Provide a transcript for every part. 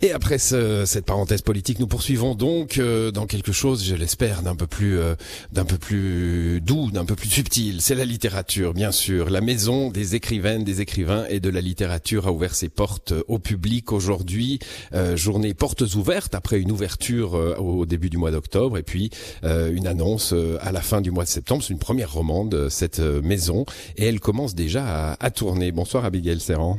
Et après ce, cette parenthèse politique, nous poursuivons donc euh, dans quelque chose, je l'espère, d'un peu plus, euh, d'un peu plus doux, d'un peu plus subtil. C'est la littérature, bien sûr. La maison des écrivaines, des écrivains et de la littérature a ouvert ses portes au public aujourd'hui. Euh, journée portes ouvertes après une ouverture au début du mois d'octobre et puis une annonce à la fin du mois de septembre. C'est une première romande cette maison et elle commence déjà à, à tourner. Bonsoir Abigail Serran.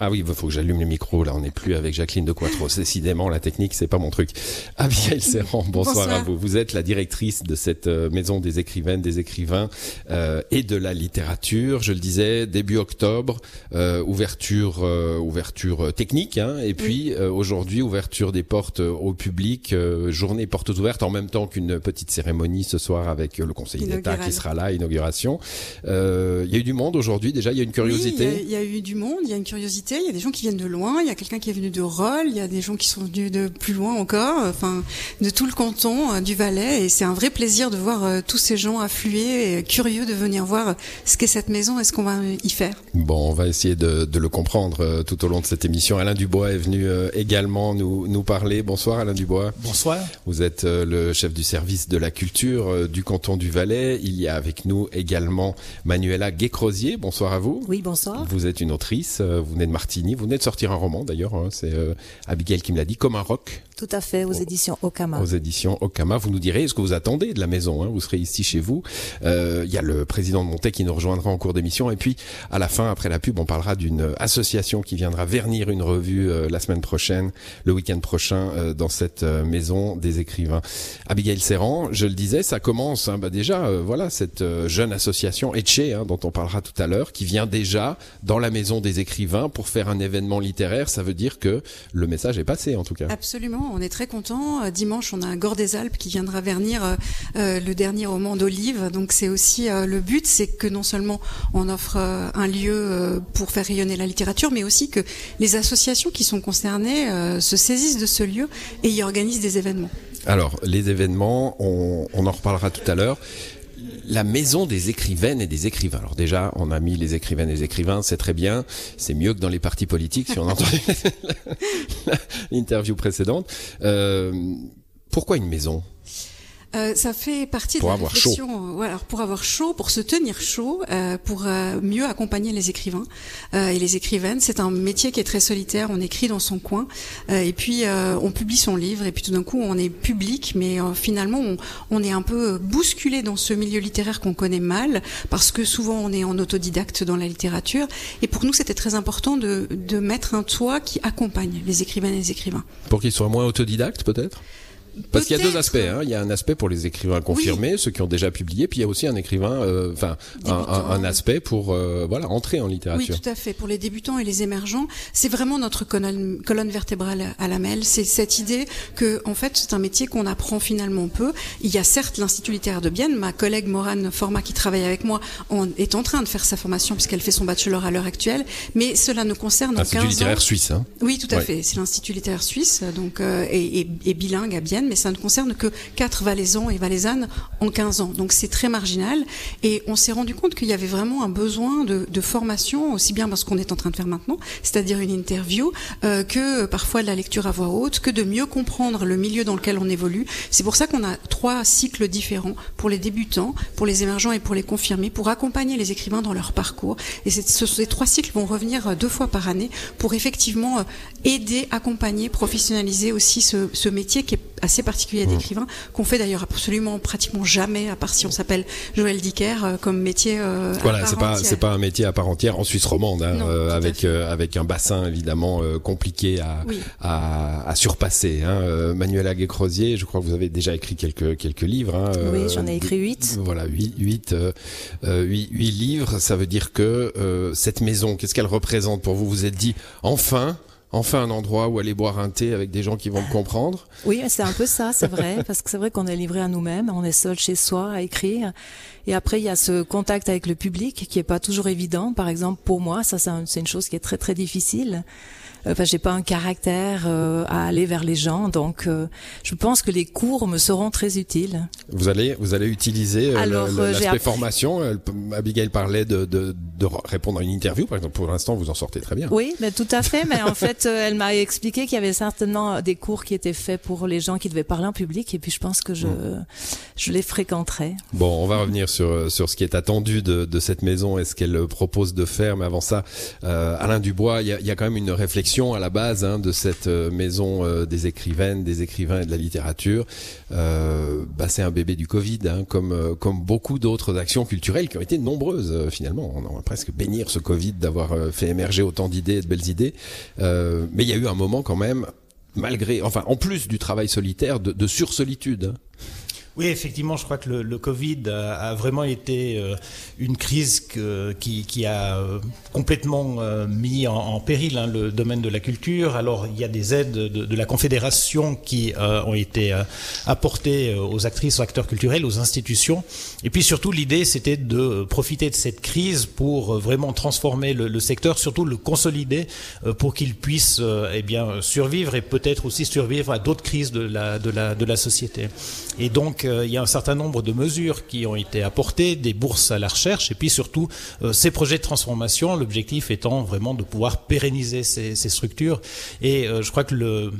Ah oui, il faut que j'allume le micro. Là, on n'est plus avec Jacqueline de Quattro. Décidément, la technique, c'est pas mon truc. Abigail Serran, bonsoir, à vous. Vous êtes la directrice de cette euh, maison des écrivaines, des écrivains euh, et de la littérature. Je le disais, début octobre, euh, ouverture, euh, ouverture technique, hein, et puis aujourd'hui ouverture des portes au public, journée portes ouvertes en même temps qu'une petite cérémonie ce soir avec le Conseil d'État qui sera là, inauguration. Il y a eu du monde aujourd'hui. Déjà, il y a une curiosité. Il y, y, a eu du monde, il y a une curiosité il y a des gens qui viennent de loin, il y a quelqu'un qui est venu de Rolles, il y a des gens qui sont venus de plus loin encore, enfin de tout le canton euh, du Valais et c'est un vrai plaisir de voir euh, tous ces gens afflués et curieux de venir voir ce qu'est cette maison et ce qu'on va y faire. Bon, on va essayer de, de, le comprendre euh, tout au long de cette émission. Alain Dubois est venu également nous, nous parler. Bonsoir Alain Dubois. Bonsoir. Vous êtes le chef du service de la culture du canton du Valais. Il y a avec nous également Manuela Guécrosier. Bonsoir à vous. Oui, bonsoir. Vous êtes une autrice, vous venez de Martigny. Vous venez de sortir un roman d'ailleurs, hein, c'est euh, Abigail qui me l'a dit, comme un rock. Tout à fait, aux éditions Okama. Aux éditions Okama. Vous nous direz ce que vous attendez de la maison. Hein, vous serez ici chez vous. Euh, il y a le président de Montaigne qui nous rejoindra en cours d'émission. Et puis, à la fin, après la pub, on parlera d'une association qui viendra vernir une revue euh, la semaine prochaine, le week-end prochain, dans cette maison des écrivains. Abigail Serran, je le disais, ça commence hein, bah déjà, voilà, cette jeune association Etche, hein, dont on parlera tout à l'heure, qui vient déjà dans la maison des écrivains pour faire un événement littéraire. Ça veut dire que le message est passé, en tout cas. Absolument on est très content. Euh, dimanche, on a un Gore des Alpes qui viendra vernir euh, euh, le dernier roman d'Olive. Donc c'est aussi le but, c'est que non seulement on offre un lieu pour faire rayonner la littérature, mais aussi que les associations qui sont concernées se saisissent de ce lieu et y organisent des événements. Alors, les événements, on, on en reparlera tout à l'heure la maison des écrivaines et des écrivains. Alors déjà, on a mis les écrivaines et les écrivains, c'est très bien. C'est mieux que dans les partis politiques, si on entend l'interview précédente. Euh, pourquoi une maison? Euh, ça fait partie pour de la avoir réflexion. Chaud. Alors pour avoir chaud, pour se tenir chaud, euh, pour euh, mieux accompagner les écrivains euh, et les écrivaines. C'est un métier qui est très solitaire. On écrit dans son coin euh, et puis on publie son livre et puis tout d'un coup on est public, mais finalement on, on, est un peu bousculé dans ce milieu littéraire qu'on connaît mal parce que souvent on est en autodidacte dans la littérature. Et pour nous c'était très important de, de mettre un toit qui accompagne les écrivaines et les écrivains. Pour qu'ils soient moins autodidactes peut-être? Parce qu'il y a deux aspects. Hein. Il y a un aspect pour les écrivains confirmés, oui. ceux qui ont déjà publié, puis il y a aussi un écrivain, euh, enfin un, un, un, aspect pour euh, voilà entrer en littérature. Oui, tout à fait. Pour les débutants et les émergents, c'est vraiment notre colonne, colonne vertébrale à la MEL. C'est cette idée que en fait c'est un métier qu'on apprend finalement peu. Il y a certes l'Institut littéraire de Bienne. Ma collègue Morane Format qui travaille avec moi en, est en train de faire sa formation puisqu'elle fait son bachelor à l'heure actuelle. Mais cela ne concerne L'Institut littéraire suisse. Hein oui, tout à ouais. fait. C'est l'Institut littéraire suisse, donc euh, et, et, et bilingue à Bienne mais ça ne concerne que 4 valaisans et valaisannes en 15 ans. Donc c'est très marginal. Et on s'est rendu compte qu'il y avait vraiment un besoin de, formation, aussi bien parce qu'on est en train de faire maintenant, c'est-à-dire une interview, euh, que parfois de la lecture à voix haute, que de mieux comprendre le milieu dans lequel on évolue. C'est pour ça qu'on a trois cycles différents pour les débutants, pour les émergents et pour les confirmés, pour accompagner les écrivains dans leur parcours. Et ce, ces trois cycles vont revenir deux fois par année pour effectivement aider, accompagner, professionnaliser aussi ce métier qui est assez particulier d'écrivain, qu'on fait d'ailleurs absolument pratiquement jamais, à part si on s'appelle Joël Dicker, euh, comme métier. Euh, voilà, c'est pas c'est pas un métier à part entière en Suisse romande, hein, non, euh, avec avec un bassin évidemment compliqué à, oui. à, à surpasser. Hein. Manuela Guécrosier, je crois que vous avez déjà écrit quelques quelques livres. Hein, oui, j'en ai écrit huit. Voilà, huit huit huit huit livres. Ça veut dire que cette maison, qu'est-ce qu'elle représente pour vous Vous? Vous êtes dit enfin enfin un endroit où aller boire un thé avec des gens qui vont me comprendre. Oui, c'est un peu ça, c'est vrai, parce que c'est vrai qu'on est livré à nous-mêmes, on est seul chez soi à écrire. Et après, il y a ce contact avec le public qui est pas toujours évident. Par exemple, pour moi, ça c'est une chose qui est très très difficile. Enfin, j'ai pas un caractère à aller vers les gens, donc je pense que les cours me seront très utiles. Vous allez, vous allez utiliser l'aspect formation. Abigail parlait de, de, de, répondre à une interview, par exemple. Pour l'instant, vous en sortez très bien. Oui, mais tout à fait. mais en fait, elle m'a expliqué qu'il y avait certainement des cours qui étaient faits pour les gens qui devaient parler en public, et puis je pense que je, mm. je les fréquenterai. Bon, on va revenir sur sur ce qui est attendu de, de cette maison et ce qu'elle propose de faire. Mais avant ça, euh, Alain Dubois, il y a, y a, quand même une réflexion à la base hein, de cette euh, maison euh, des écrivaines, des écrivains et de la littérature. Euh, bah, c'est un bébé du Covid, hein, comme beaucoup d'autres actions culturelles qui ont été nombreuses finalement. On va presque bénir ce Covid d'avoir fait émerger autant d'idées et de belles idées. mais il y a eu un moment quand même malgré, enfin, en plus du travail solitaire, de, de sursolitude. Hein. Oui, effectivement, je crois que le, le Covid a, vraiment été euh, une crise qui, qui, a euh, complètement euh, mis en, péril hein, le domaine de la culture. Alors, il y a des aides de, de la Confédération qui ont été apportées aux actrices, aux acteurs culturels, aux institutions. Et puis surtout, l'idée, c'était de profiter de cette crise pour vraiment transformer le, le secteur, surtout le consolider pour qu'il puisse eh bien, survivre et peut-être aussi survivre à d'autres crises de la, de, la, de la société. Et donc, il y a un certain nombre de mesures qui ont été apportées, des bourses à la recherche, et puis surtout euh, ces projets de transformation, l'objectif étant vraiment de pouvoir pérenniser ces, ces structures. Et euh, je crois que le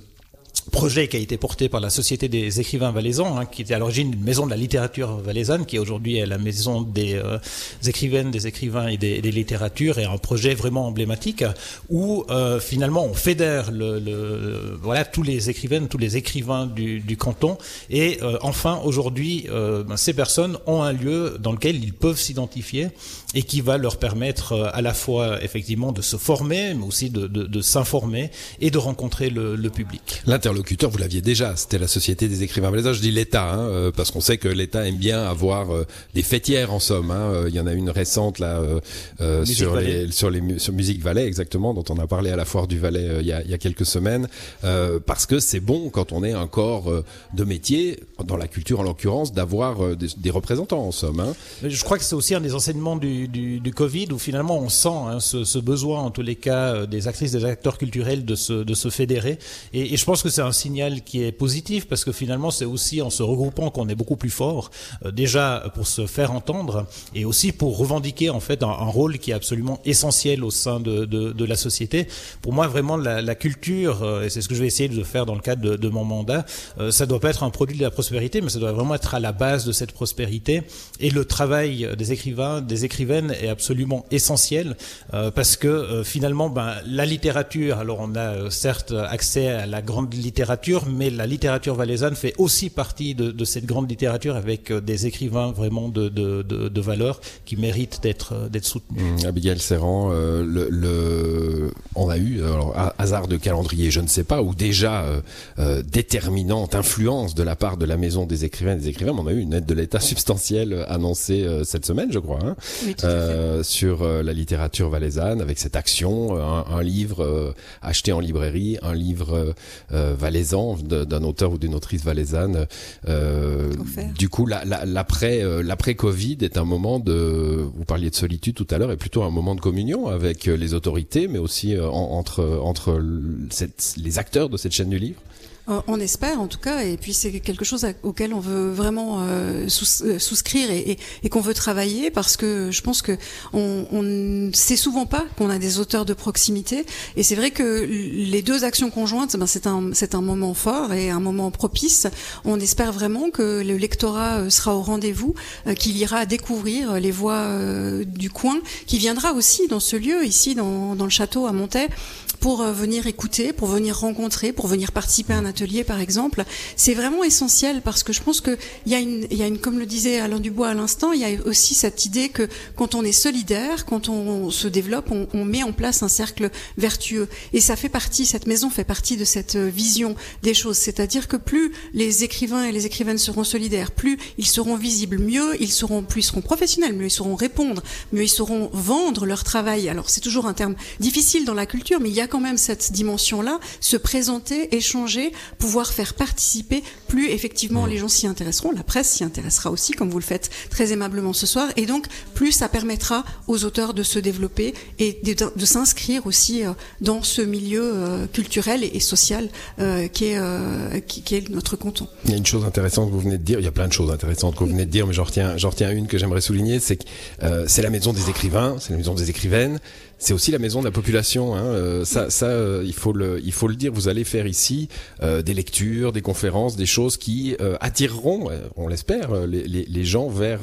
projet qui a été porté par la Société des écrivains valaisans, hein, qui était à l'origine une maison de la littérature valaisanne, qui aujourd'hui est la maison des, euh, écrivaines, des écrivains et des, des, littératures, et un projet vraiment emblématique où euh, finalement on fédère le, le, voilà tous les écrivaines, tous les écrivains du, du canton, et euh, enfin aujourd'hui ben, ces personnes ont un lieu dans lequel ils peuvent s'identifier et qui va leur permettre à la fois effectivement de se former, mais aussi de, de, de s'informer et de rencontrer le, le public interlocuteur, vous l'aviez déjà, c'était la Société des écrivains valaisans. Je dis l'État, hein, euh, parce qu'on sait que l'État aime bien avoir euh, des fêtières en somme. Hein. Euh, il y en a une récente là sur les, sur les sur Musique Valais exactement, dont on a parlé à la foire du Valais il y, a, il, y a, quelques semaines, parce que c'est bon quand on est un corps de métier dans la culture en l'occurrence d'avoir des, des, représentants en somme. Hein. Je crois que c'est aussi un des enseignements du, du, du Covid où finalement on sent hein, ce, ce, besoin en tous les cas des actrices, des acteurs culturels de se, de se fédérer. Et, et je pense que c'est un signal qui est positif parce que finalement c'est aussi en se regroupant qu'on est beaucoup plus fort, euh, déjà pour se faire entendre et aussi pour revendiquer en fait un, rôle qui est absolument essentiel au sein de, de, la société. Pour moi vraiment la, culture, euh, et c'est ce que je vais essayer de faire dans le cadre de, mon mandat, euh, ça doit pas être un produit de la prospérité, mais ça doit vraiment être à la base de cette prospérité. Et le travail des écrivains, des écrivaines est absolument essentiel parce que finalement ben, la littérature, alors on a certes accès à la grande littérature, littérature, mais la littérature valaisanne fait aussi partie de, de cette grande littérature avec euh, des écrivains vraiment de, de, de, de valeur qui méritent d'être euh, d'être soutenus. Mmh, Abigail Serran, euh, le, le, on a eu, alors, hasard de calendrier, je ne sais pas, ou déjà euh, euh, déterminante influence de la part de la maison des écrivains et des écrivains, mais on a eu une aide de l'État substantielle annoncée cette semaine, je crois, hein, oui, sur la littérature valaisanne, avec cette action, un, un livre acheté en librairie, un livre valaisan d'un auteur ou d'une autrice valaisanne. Euh, du coup, l'après euh, l'après Covid est un moment de, vous parliez de solitude tout à l'heure, est plutôt un moment de communion avec euh, les autorités, mais aussi euh, entre entre cette, les acteurs de cette chaîne du livre. Euh, on espère en tout cas, et puis c'est quelque chose auquel on veut vraiment euh, euh, souscrire et, qu'on veut travailler parce que je pense que on, on sait souvent pas qu'on a des auteurs de proximité. Et c'est vrai que les deux actions conjointes, ben c'est un moment fort et un moment propice. On espère vraiment que le lectorat sera au rendez-vous, qu'il ira découvrir les voix du coin, qui viendra aussi dans ce lieu ici dans, dans le château à Montaix pour venir écouter, pour venir rencontrer, pour venir participer à un atelier par exemple, c'est vraiment essentiel parce que je pense que il y a une, y a une, comme le disait Alain Dubois à l'instant, il y a aussi cette idée que quand on est solidaire, quand on se développe, on, on, met en place un cercle vertueux et ça fait partie, cette maison fait partie de cette vision des choses, c'est-à-dire que plus les écrivains et les écrivaines seront solidaires, plus ils seront visibles, mieux ils seront, plus ils seront professionnels, mieux ils sauront répondre, mieux ils sauront vendre leur travail. Alors c'est toujours un terme difficile dans la culture, mais il y a quand même cette dimension-là, se présenter, échanger, pouvoir faire participer, plus effectivement les gens s'y intéresseront, la presse s'y intéressera aussi, comme vous le faites très aimablement ce soir, et donc plus ça permettra aux auteurs de se développer et de, de s'inscrire aussi euh, dans ce milieu euh, culturel et, social euh, qui, est, qui, qui, est notre canton. Il y a une chose intéressante que vous venez de dire, il y a plein de choses intéressantes que vous venez de dire, mais j'en retiens, j'en retiens une que j'aimerais souligner, c'est que c'est la maison des écrivains, c'est la maison des écrivaines, c'est aussi la maison de la population. Hein. Euh, ça, euh, il faut le, dire. Vous allez faire ici euh, des lectures, des conférences, des choses qui attireront, on l'espère, les, les, les, gens vers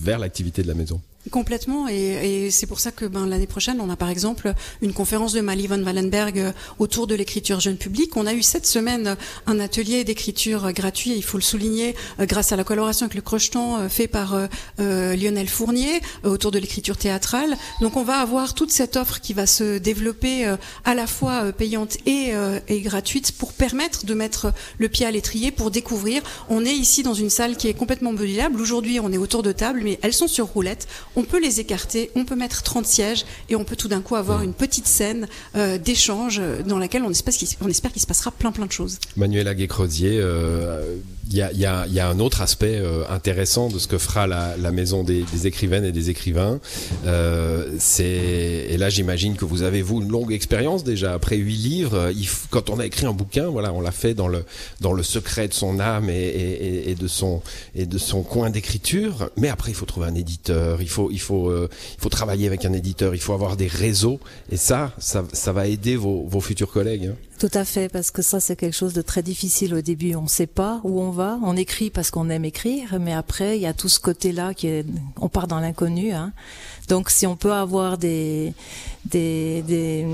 vers l'activité de la maison. Complètement, et, et c'est pour ça que ben, l'année prochaine, on a par exemple une conférence de Mali van Wallenberg euh, autour de l'écriture jeune public. On a eu cette semaine un atelier d'écriture gratuit, il faut le souligner, euh, grâce à la collaboration avec le Crocheton euh, fait par euh, Lionel Fournier autour de l'écriture théâtrale. Donc on va avoir toute cette offre qui va se développer à la fois payante et, et gratuite pour permettre de mettre le pied à l'étrier, pour découvrir. On est ici dans une salle qui est complètement modulable. Aujourd'hui, on est autour de table, mais elles sont sur roulette on peut les écarter, on peut mettre 30 sièges et on peut tout d'un coup avoir une petite scène euh, d'échange dans laquelle on espère qu'il se passera plein plein de choses. Manuel Aguet-Crosier, euh, il y, a, un autre aspect euh, intéressant de ce que fera la, maison des, écrivaines et des écrivains. Euh, et là j'imagine que vous avez vous une longue expérience déjà après huit livres. Quand on a écrit un bouquin, voilà, on l'a fait dans le secret de son âme et de son et de son coin d'écriture. Mais après il faut trouver un éditeur, il faut il faut euh, il faut travailler avec un éditeur, il faut avoir des réseaux et ça ça, ça va aider vos, vos futurs collègues. Hein. Tout à fait, parce que ça c'est quelque chose de très difficile au début. On ne sait pas où on va. On écrit parce qu'on aime écrire, mais après il y a tout ce côté-là qui est, on part dans l'inconnu. Hein. Donc si on peut avoir des, des, des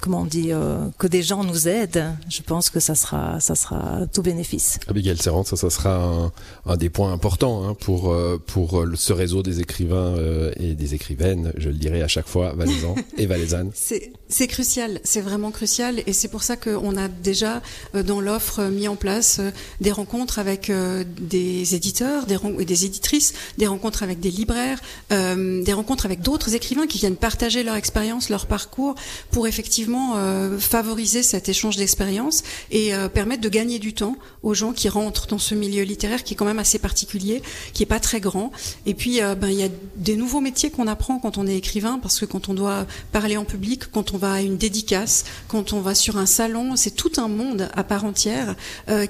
comment on dit, euh, que des gens nous aident, je pense que ça sera, ça sera tout bénéfice. Abigail Serrant, ça, ça sera un, un des points importants hein, pour euh, pour ce réseau des écrivains euh, et des écrivaines. Je le dirai à chaque fois, Valaisan et Valaisanne. C'est crucial, c'est vraiment crucial, et c'est pour ça qu'on a déjà dans l'offre mis en place des rencontres avec des éditeurs, des, des éditrices, des rencontres avec des libraires, des rencontres avec d'autres écrivains qui viennent partager leur expérience, leur parcours, pour effectivement euh, favoriser cet échange d'expériences et euh, permettre de gagner du temps aux gens qui rentrent dans ce milieu littéraire qui est quand même assez particulier, qui est pas très grand. Et puis, euh, ben il y a des nouveaux métiers qu'on apprend quand on est écrivain, parce que quand on doit parler en public, quand on va à une dédicace, quand on va sur un salon, c'est tout un monde à part entière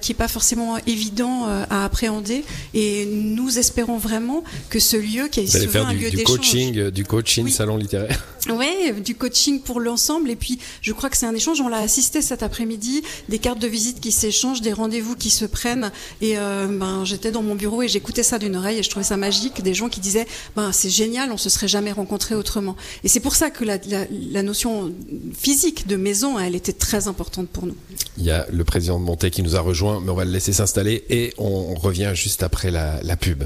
qui est pas forcément évident à appréhender. Et nous espérons vraiment que ce lieu, qui est souvent un lieu d'échange, euh, du coaching salon littéraire. Oui, du coaching pour l'ensemble. Et puis, je crois que c'est un échange. On l'a assisté cet après-midi, des cartes de visite qui s'échangent, des rendez-vous qui se prennent. Et euh, ben, j'étais dans mon bureau et j'écoutais ça d'une oreille et je trouvais ça magique. Des gens qui disaient, ben, c'est génial, on se serait jamais rencontrés autrement. Et c'est pour ça que la, la, notion physique de maison, elle était très importante pour nous. Il y a le président de Monté qui nous a rejoint, mais on va le laisser s'installer et on revient juste après la, la pub.